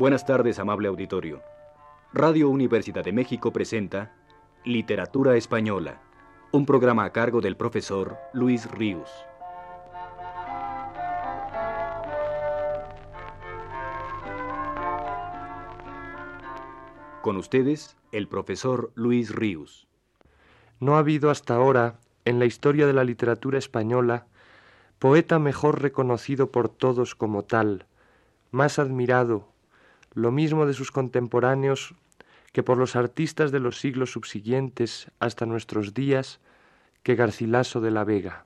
Buenas tardes, amable auditorio. Radio Universidad de México presenta Literatura Española, un programa a cargo del profesor Luis Ríos. Con ustedes, el profesor Luis Ríos. No ha habido hasta ahora, en la historia de la literatura española, poeta mejor reconocido por todos como tal, más admirado, lo mismo de sus contemporáneos que por los artistas de los siglos subsiguientes hasta nuestros días, que Garcilaso de la Vega.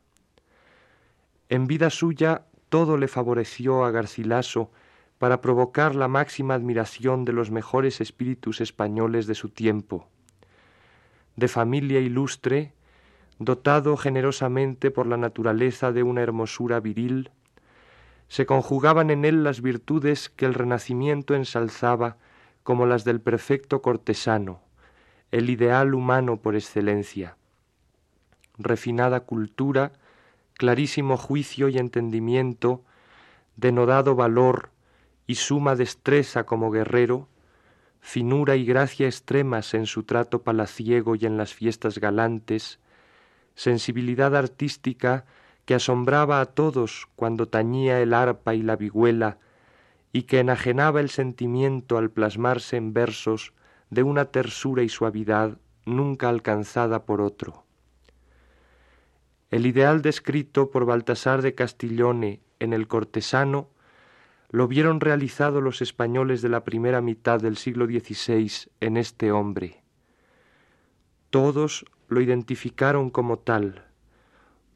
En vida suya todo le favoreció a Garcilaso para provocar la máxima admiración de los mejores espíritus españoles de su tiempo. De familia ilustre, dotado generosamente por la naturaleza de una hermosura viril, se conjugaban en él las virtudes que el Renacimiento ensalzaba como las del perfecto cortesano, el ideal humano por excelencia. Refinada cultura, clarísimo juicio y entendimiento, denodado valor y suma destreza como guerrero, finura y gracia extremas en su trato palaciego y en las fiestas galantes, sensibilidad artística que asombraba a todos cuando tañía el arpa y la vihuela, y que enajenaba el sentimiento al plasmarse en versos de una tersura y suavidad nunca alcanzada por otro. El ideal descrito por Baltasar de Castiglione en el cortesano lo vieron realizado los españoles de la primera mitad del siglo XVI en este hombre. Todos lo identificaron como tal,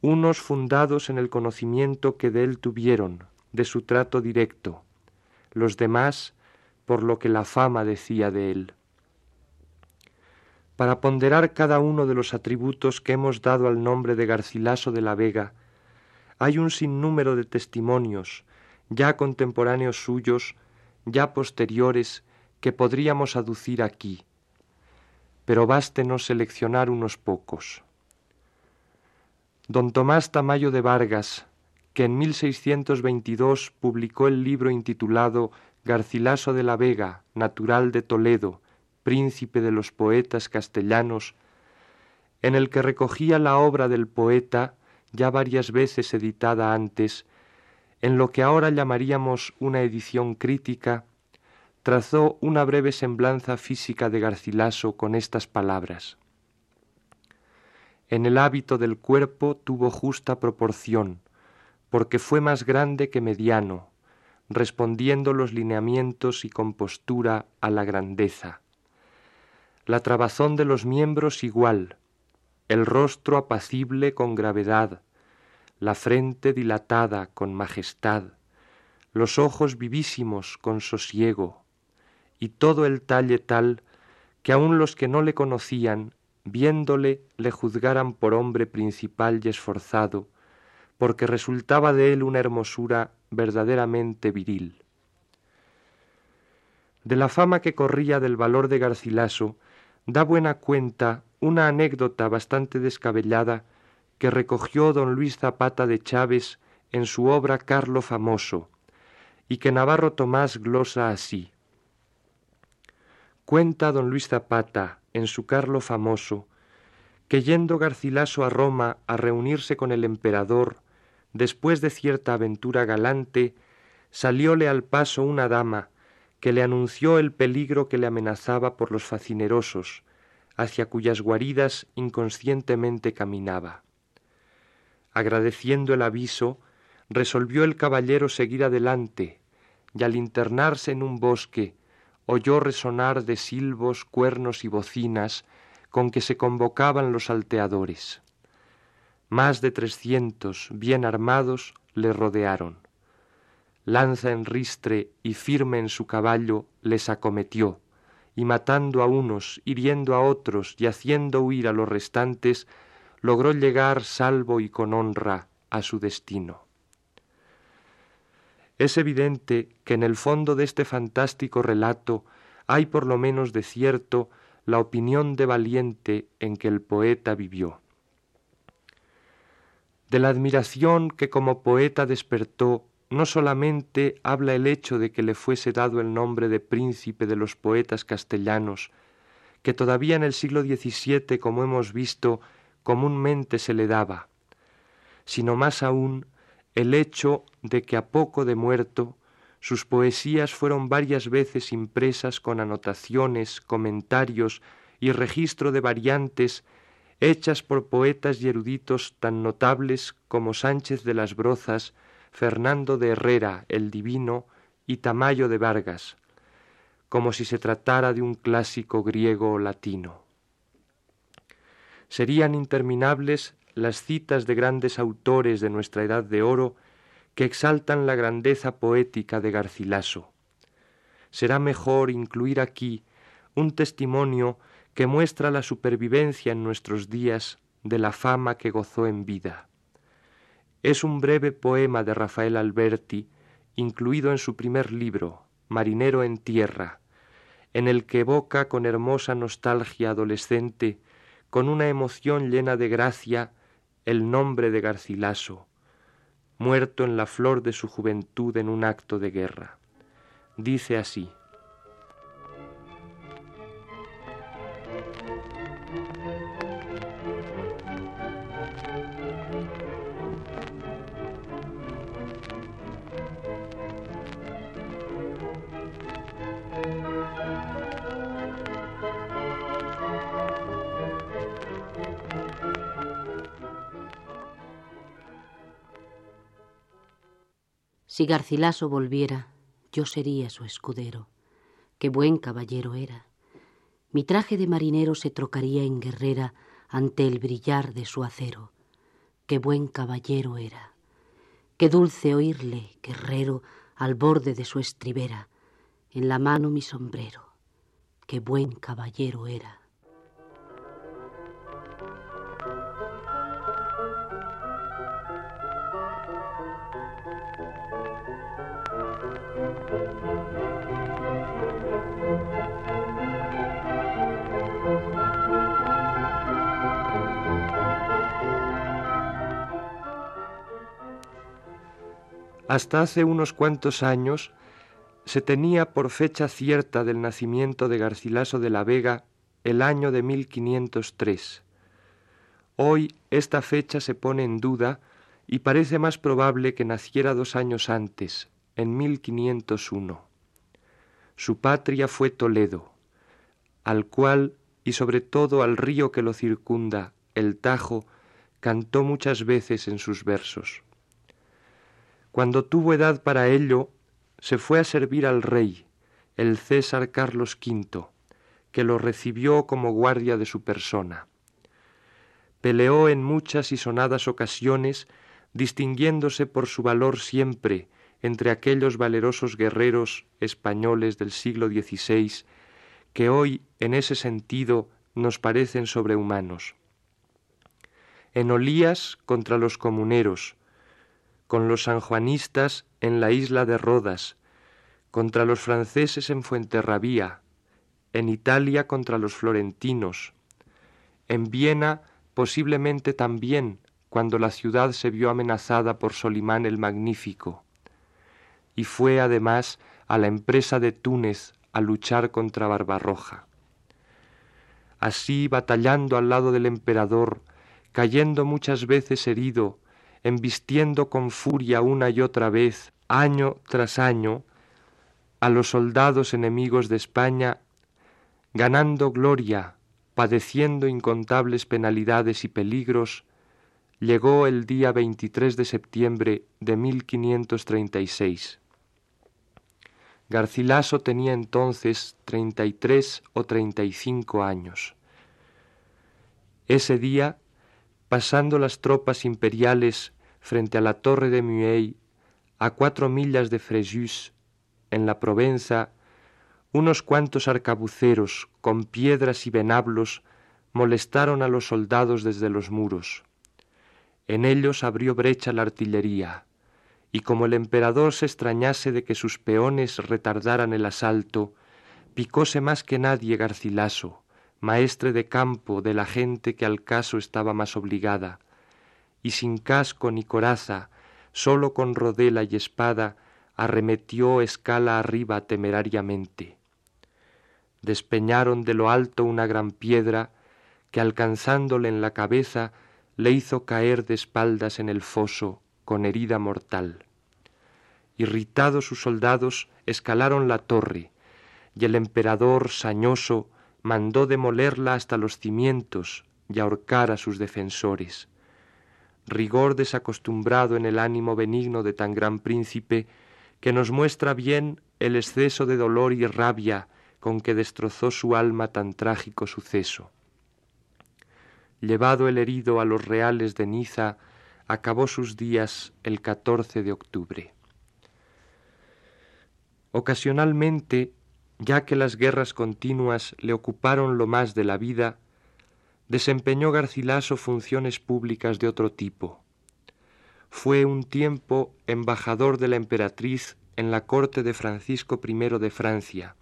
unos fundados en el conocimiento que de él tuvieron, de su trato directo, los demás por lo que la fama decía de él. Para ponderar cada uno de los atributos que hemos dado al nombre de Garcilaso de la Vega, hay un sinnúmero de testimonios, ya contemporáneos suyos, ya posteriores, que podríamos aducir aquí, pero bástenos seleccionar unos pocos. Don Tomás Tamayo de Vargas, que en 1622 publicó el libro intitulado Garcilaso de la Vega, natural de Toledo, príncipe de los poetas castellanos, en el que recogía la obra del poeta, ya varias veces editada antes, en lo que ahora llamaríamos una edición crítica, trazó una breve semblanza física de Garcilaso con estas palabras. En el hábito del cuerpo tuvo justa proporción, porque fue más grande que mediano, respondiendo los lineamientos y compostura a la grandeza. La trabazón de los miembros igual, el rostro apacible con gravedad, la frente dilatada con majestad, los ojos vivísimos con sosiego, y todo el talle tal que aun los que no le conocían viéndole le juzgaran por hombre principal y esforzado, porque resultaba de él una hermosura verdaderamente viril. De la fama que corría del valor de Garcilaso, da buena cuenta una anécdota bastante descabellada que recogió don Luis Zapata de Chávez en su obra Carlo Famoso, y que Navarro Tomás glosa así. Cuenta don Luis Zapata, en su Carlo famoso, que yendo Garcilaso a Roma a reunirse con el emperador, después de cierta aventura galante, salióle al paso una dama que le anunció el peligro que le amenazaba por los facinerosos, hacia cuyas guaridas inconscientemente caminaba. Agradeciendo el aviso, resolvió el caballero seguir adelante, y al internarse en un bosque, oyó resonar de silbos, cuernos y bocinas con que se convocaban los salteadores. Más de trescientos, bien armados, le rodearon. Lanza en ristre y firme en su caballo, les acometió, y matando a unos, hiriendo a otros y haciendo huir a los restantes, logró llegar salvo y con honra a su destino. Es evidente que en el fondo de este fantástico relato hay por lo menos de cierto la opinión de valiente en que el poeta vivió. De la admiración que como poeta despertó no solamente habla el hecho de que le fuese dado el nombre de príncipe de los poetas castellanos, que todavía en el siglo XVII, como hemos visto, comúnmente se le daba, sino más aún el hecho de que a poco de muerto sus poesías fueron varias veces impresas con anotaciones, comentarios y registro de variantes hechas por poetas y eruditos tan notables como Sánchez de las Brozas, Fernando de Herrera, el Divino, y Tamayo de Vargas, como si se tratara de un clásico griego o latino. Serían interminables las citas de grandes autores de nuestra edad de oro que exaltan la grandeza poética de Garcilaso. Será mejor incluir aquí un testimonio que muestra la supervivencia en nuestros días de la fama que gozó en vida. Es un breve poema de Rafael Alberti, incluido en su primer libro, Marinero en Tierra, en el que evoca con hermosa nostalgia adolescente, con una emoción llena de gracia, el nombre de Garcilaso, muerto en la flor de su juventud en un acto de guerra. Dice así, Garcilaso volviera, yo sería su escudero. Qué buen caballero era. Mi traje de marinero se trocaría en guerrera ante el brillar de su acero. Qué buen caballero era. Qué dulce oírle, guerrero, al borde de su estribera, en la mano mi sombrero. Qué buen caballero era. Hasta hace unos cuantos años se tenía por fecha cierta del nacimiento de Garcilaso de la Vega el año de 1503. Hoy esta fecha se pone en duda y parece más probable que naciera dos años antes, en 1501. Su patria fue Toledo, al cual y sobre todo al río que lo circunda, el Tajo, cantó muchas veces en sus versos. Cuando tuvo edad para ello, se fue a servir al rey, el César Carlos V, que lo recibió como guardia de su persona. Peleó en muchas y sonadas ocasiones, distinguiéndose por su valor siempre entre aquellos valerosos guerreros españoles del siglo XVI que hoy en ese sentido nos parecen sobrehumanos. En Olías contra los comuneros, con los sanjuanistas en la isla de Rodas, contra los franceses en Fuenterrabía, en Italia contra los florentinos, en Viena posiblemente también cuando la ciudad se vio amenazada por Solimán el Magnífico, y fue además a la empresa de Túnez a luchar contra Barbarroja. Así, batallando al lado del emperador, cayendo muchas veces herido, embistiendo con furia una y otra vez, año tras año, a los soldados enemigos de España, ganando gloria, padeciendo incontables penalidades y peligros, llegó el día 23 de septiembre de 1536. Garcilaso tenía entonces treinta y tres o treinta y cinco años. Ese día pasando las tropas imperiales frente a la torre de Muey, a cuatro millas de Fréjus, en la Provenza, unos cuantos arcabuceros con piedras y venablos molestaron a los soldados desde los muros. En ellos abrió brecha la artillería, y como el emperador se extrañase de que sus peones retardaran el asalto, picóse más que nadie Garcilaso, maestre de campo de la gente que al caso estaba más obligada, y sin casco ni coraza, solo con rodela y espada, arremetió escala arriba temerariamente. Despeñaron de lo alto una gran piedra que alcanzándole en la cabeza le hizo caer de espaldas en el foso con herida mortal. Irritados sus soldados escalaron la torre, y el emperador sañoso mandó demolerla hasta los cimientos y ahorcar a sus defensores. Rigor desacostumbrado en el ánimo benigno de tan gran príncipe, que nos muestra bien el exceso de dolor y rabia con que destrozó su alma tan trágico suceso. Llevado el herido a los reales de Niza, acabó sus días el 14 de octubre. Ocasionalmente, ya que las guerras continuas le ocuparon lo más de la vida, desempeñó Garcilaso funciones públicas de otro tipo. Fue un tiempo embajador de la emperatriz en la corte de Francisco I de Francia,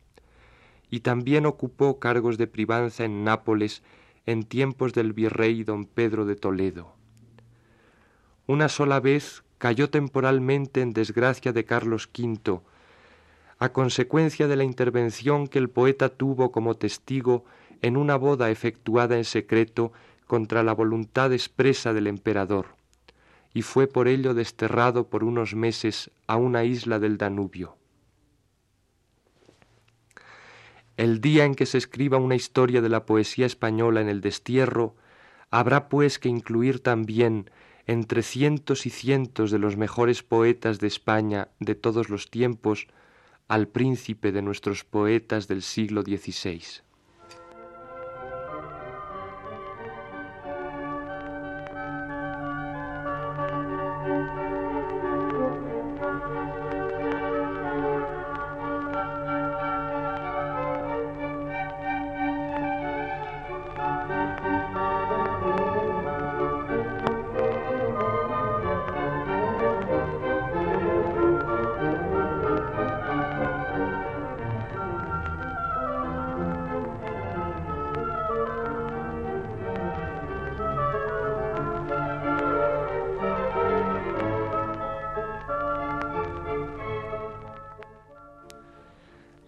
y también ocupó cargos de privanza en Nápoles en tiempos del virrey don Pedro de Toledo. Una sola vez cayó temporalmente en desgracia de Carlos V, a consecuencia de la intervención que el poeta tuvo como testigo en una boda efectuada en secreto contra la voluntad expresa del emperador, y fue por ello desterrado por unos meses a una isla del Danubio. El día en que se escriba una historia de la poesía española en el destierro, habrá pues que incluir también entre cientos y cientos de los mejores poetas de España de todos los tiempos al príncipe de nuestros poetas del siglo XVI.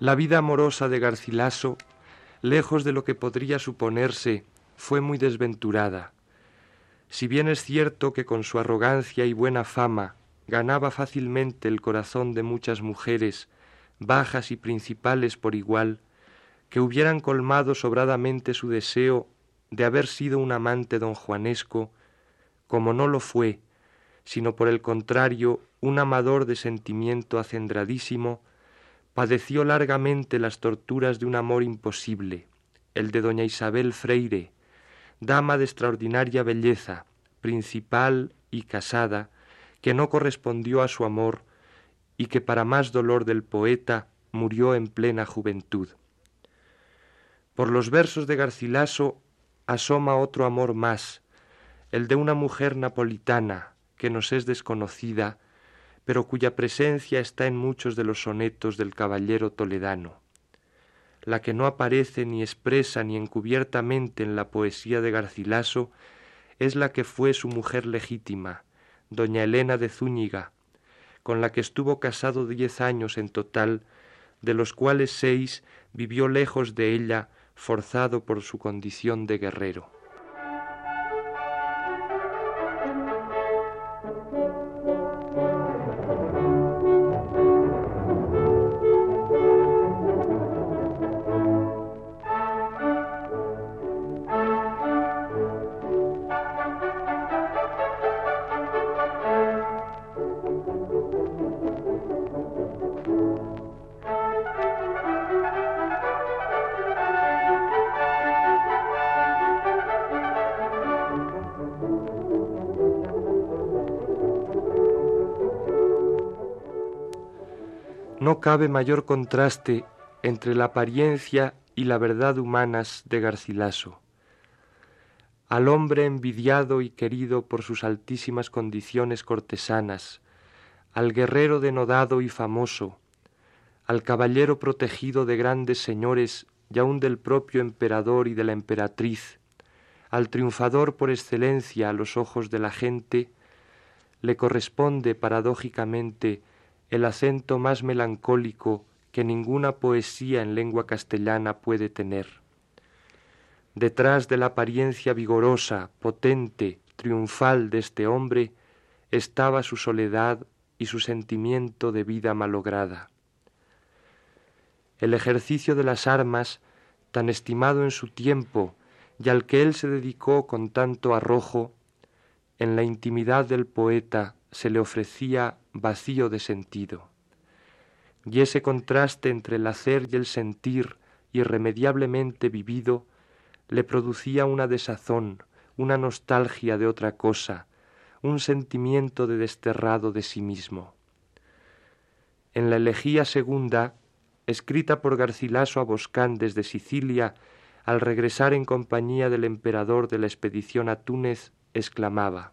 La vida amorosa de Garcilaso, lejos de lo que podría suponerse, fue muy desventurada. Si bien es cierto que con su arrogancia y buena fama ganaba fácilmente el corazón de muchas mujeres, bajas y principales por igual, que hubieran colmado sobradamente su deseo de haber sido un amante don Juanesco, como no lo fue, sino por el contrario un amador de sentimiento acendradísimo, padeció largamente las torturas de un amor imposible, el de doña Isabel Freire, dama de extraordinaria belleza, principal y casada, que no correspondió a su amor y que para más dolor del poeta murió en plena juventud. Por los versos de Garcilaso asoma otro amor más, el de una mujer napolitana que nos es desconocida pero cuya presencia está en muchos de los sonetos del caballero toledano. La que no aparece ni expresa ni encubiertamente en la poesía de Garcilaso es la que fue su mujer legítima, doña Elena de Zúñiga, con la que estuvo casado diez años en total, de los cuales seis vivió lejos de ella, forzado por su condición de guerrero. No cabe mayor contraste entre la apariencia y la verdad humanas de Garcilaso. Al hombre envidiado y querido por sus altísimas condiciones cortesanas, al guerrero denodado y famoso, al caballero protegido de grandes señores y aun del propio emperador y de la emperatriz, al triunfador por excelencia a los ojos de la gente, le corresponde paradójicamente el acento más melancólico que ninguna poesía en lengua castellana puede tener. Detrás de la apariencia vigorosa, potente, triunfal de este hombre estaba su soledad y su sentimiento de vida malograda. El ejercicio de las armas, tan estimado en su tiempo y al que él se dedicó con tanto arrojo, en la intimidad del poeta se le ofrecía vacío de sentido. Y ese contraste entre el hacer y el sentir irremediablemente vivido le producía una desazón, una nostalgia de otra cosa, un sentimiento de desterrado de sí mismo. En la elegía segunda, escrita por Garcilaso a Boscán desde Sicilia, al regresar en compañía del emperador de la expedición a Túnez, exclamaba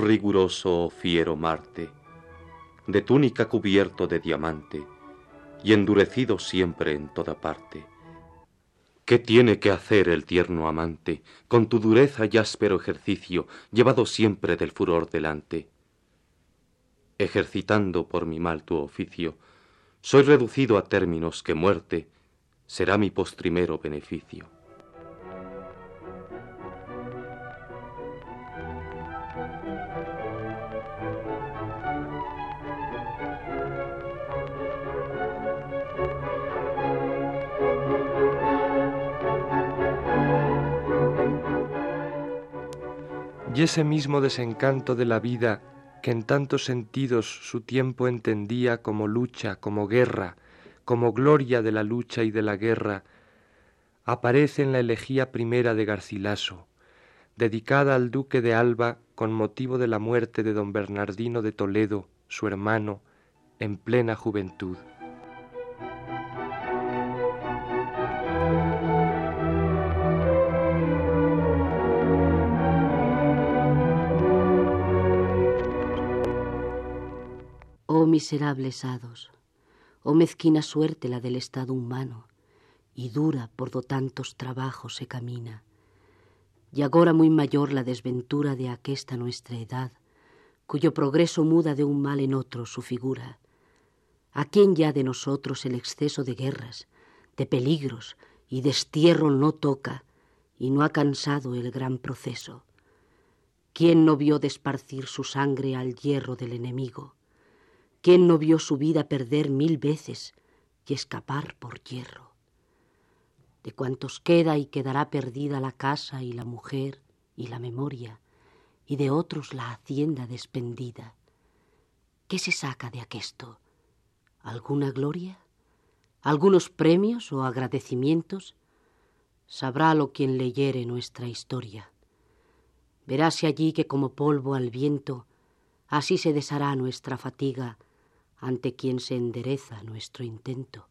riguroso, fiero Marte, de túnica cubierto de diamante y endurecido siempre en toda parte. ¿Qué tiene que hacer el tierno amante con tu dureza y áspero ejercicio, llevado siempre del furor delante? Ejercitando por mi mal tu oficio, soy reducido a términos que muerte será mi postrimero beneficio. Y ese mismo desencanto de la vida que en tantos sentidos su tiempo entendía como lucha, como guerra, como gloria de la lucha y de la guerra, aparece en la elegía primera de Garcilaso, dedicada al duque de Alba con motivo de la muerte de don Bernardino de Toledo, su hermano, en plena juventud. Miserables hados, oh mezquina suerte la del estado humano, y dura por do tantos trabajos se camina. Y agora muy mayor la desventura de aquesta nuestra edad, cuyo progreso muda de un mal en otro su figura. ¿A quién ya de nosotros el exceso de guerras, de peligros y destierro no toca y no ha cansado el gran proceso? ¿Quién no vio desparcir su sangre al hierro del enemigo? ¿Quién no vio su vida perder mil veces y escapar por hierro? De cuantos queda y quedará perdida la casa y la mujer y la memoria, y de otros la hacienda despendida. ¿Qué se saca de aquesto? ¿Alguna gloria? ¿Algunos premios o agradecimientos? Sabrálo quien leyere nuestra historia. Veráse allí que como polvo al viento, así se deshará nuestra fatiga ante quien se endereza nuestro intento.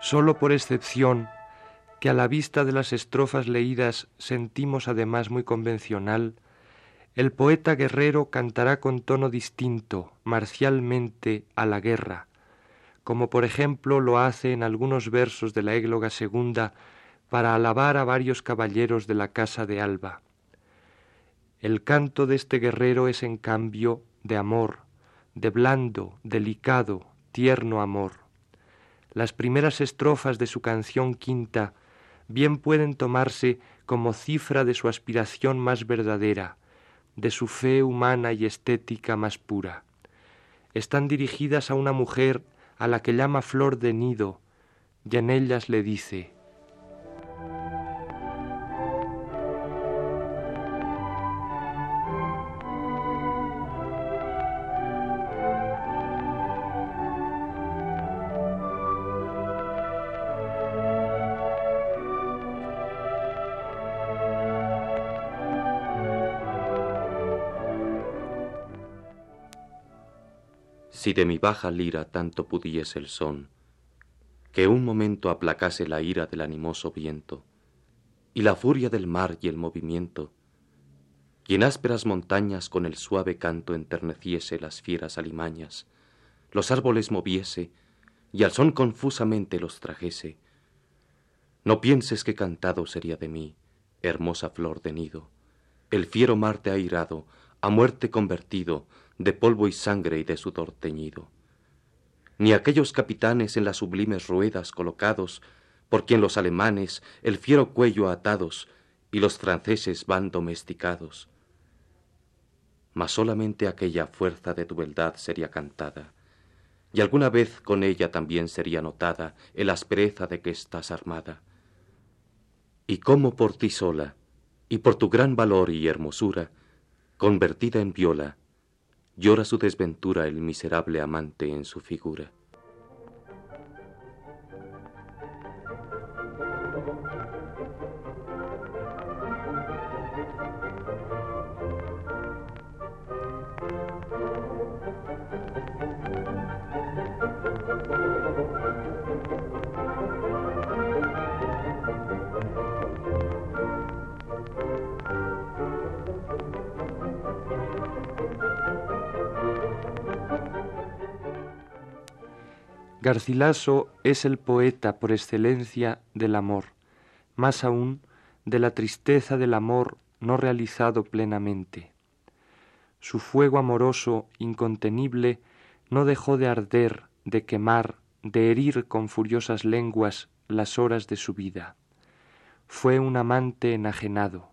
Solo por excepción, que a la vista de las estrofas leídas sentimos además muy convencional, el poeta guerrero cantará con tono distinto, marcialmente, a la guerra, como por ejemplo lo hace en algunos versos de la égloga segunda para alabar a varios caballeros de la casa de Alba. El canto de este guerrero es en cambio de amor, de blando, delicado, tierno amor. Las primeras estrofas de su canción quinta bien pueden tomarse como cifra de su aspiración más verdadera, de su fe humana y estética más pura. Están dirigidas a una mujer a la que llama flor de nido y en ellas le dice, Si de mi baja lira tanto pudiese el son, que un momento aplacase la ira del animoso viento, y la furia del mar y el movimiento, y en ásperas montañas con el suave canto enterneciese las fieras alimañas, los árboles moviese, y al son confusamente los trajese. No pienses que cantado sería de mí, hermosa flor de nido, el fiero Marte airado, a muerte convertido, de polvo y sangre y de sudor teñido. Ni aquellos capitanes en las sublimes ruedas colocados, por quien los alemanes el fiero cuello atados y los franceses van domesticados. Mas solamente aquella fuerza de tu beldad sería cantada, y alguna vez con ella también sería notada el aspereza de que estás armada. Y cómo por ti sola, y por tu gran valor y hermosura, convertida en viola, llora su desventura el miserable amante en su figura. Garcilaso es el poeta por excelencia del amor, más aún de la tristeza del amor no realizado plenamente. Su fuego amoroso, incontenible, no dejó de arder, de quemar, de herir con furiosas lenguas las horas de su vida. Fue un amante enajenado.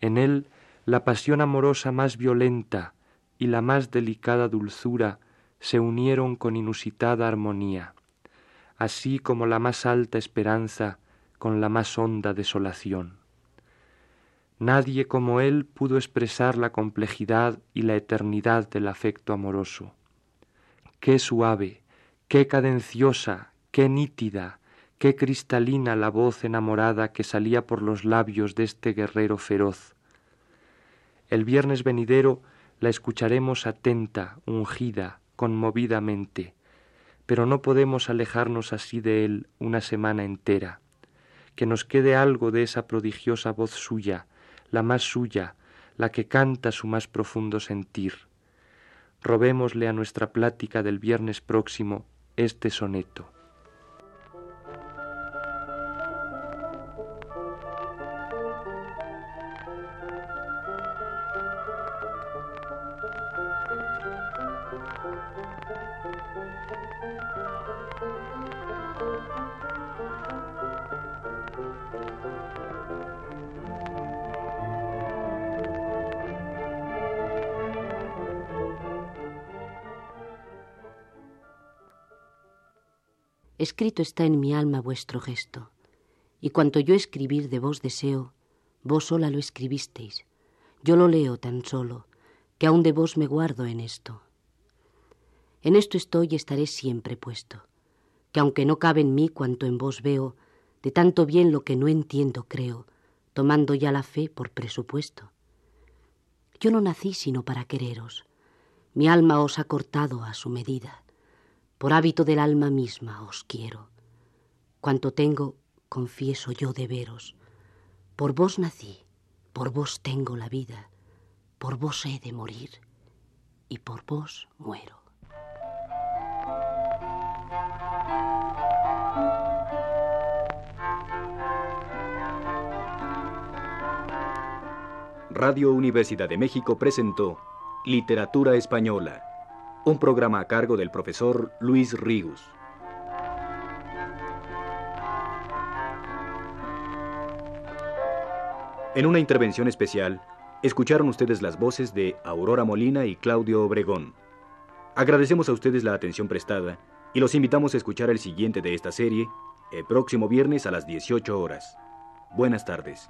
En él la pasión amorosa más violenta y la más delicada dulzura se unieron con inusitada armonía, así como la más alta esperanza con la más honda desolación. Nadie como él pudo expresar la complejidad y la eternidad del afecto amoroso. Qué suave, qué cadenciosa, qué nítida, qué cristalina la voz enamorada que salía por los labios de este guerrero feroz. El viernes venidero la escucharemos atenta, ungida, conmovidamente, pero no podemos alejarnos así de él una semana entera. Que nos quede algo de esa prodigiosa voz suya, la más suya, la que canta su más profundo sentir. Robémosle a nuestra plática del viernes próximo este soneto. Escrito está en mi alma vuestro gesto, y cuanto yo escribir de vos deseo, vos sola lo escribisteis. Yo lo leo tan solo, que aun de vos me guardo en esto. En esto estoy y estaré siempre puesto, que aunque no cabe en mí cuanto en vos veo, de tanto bien lo que no entiendo creo, tomando ya la fe por presupuesto. Yo no nací sino para quereros, mi alma os ha cortado a su medida por hábito del alma misma os quiero. Cuanto tengo, confieso yo de veros. Por vos nací, por vos tengo la vida, por vos he de morir y por vos muero. Radio Universidad de México presentó Literatura Española un programa a cargo del profesor Luis Rigus. En una intervención especial, escucharon ustedes las voces de Aurora Molina y Claudio Obregón. Agradecemos a ustedes la atención prestada y los invitamos a escuchar el siguiente de esta serie el próximo viernes a las 18 horas. Buenas tardes.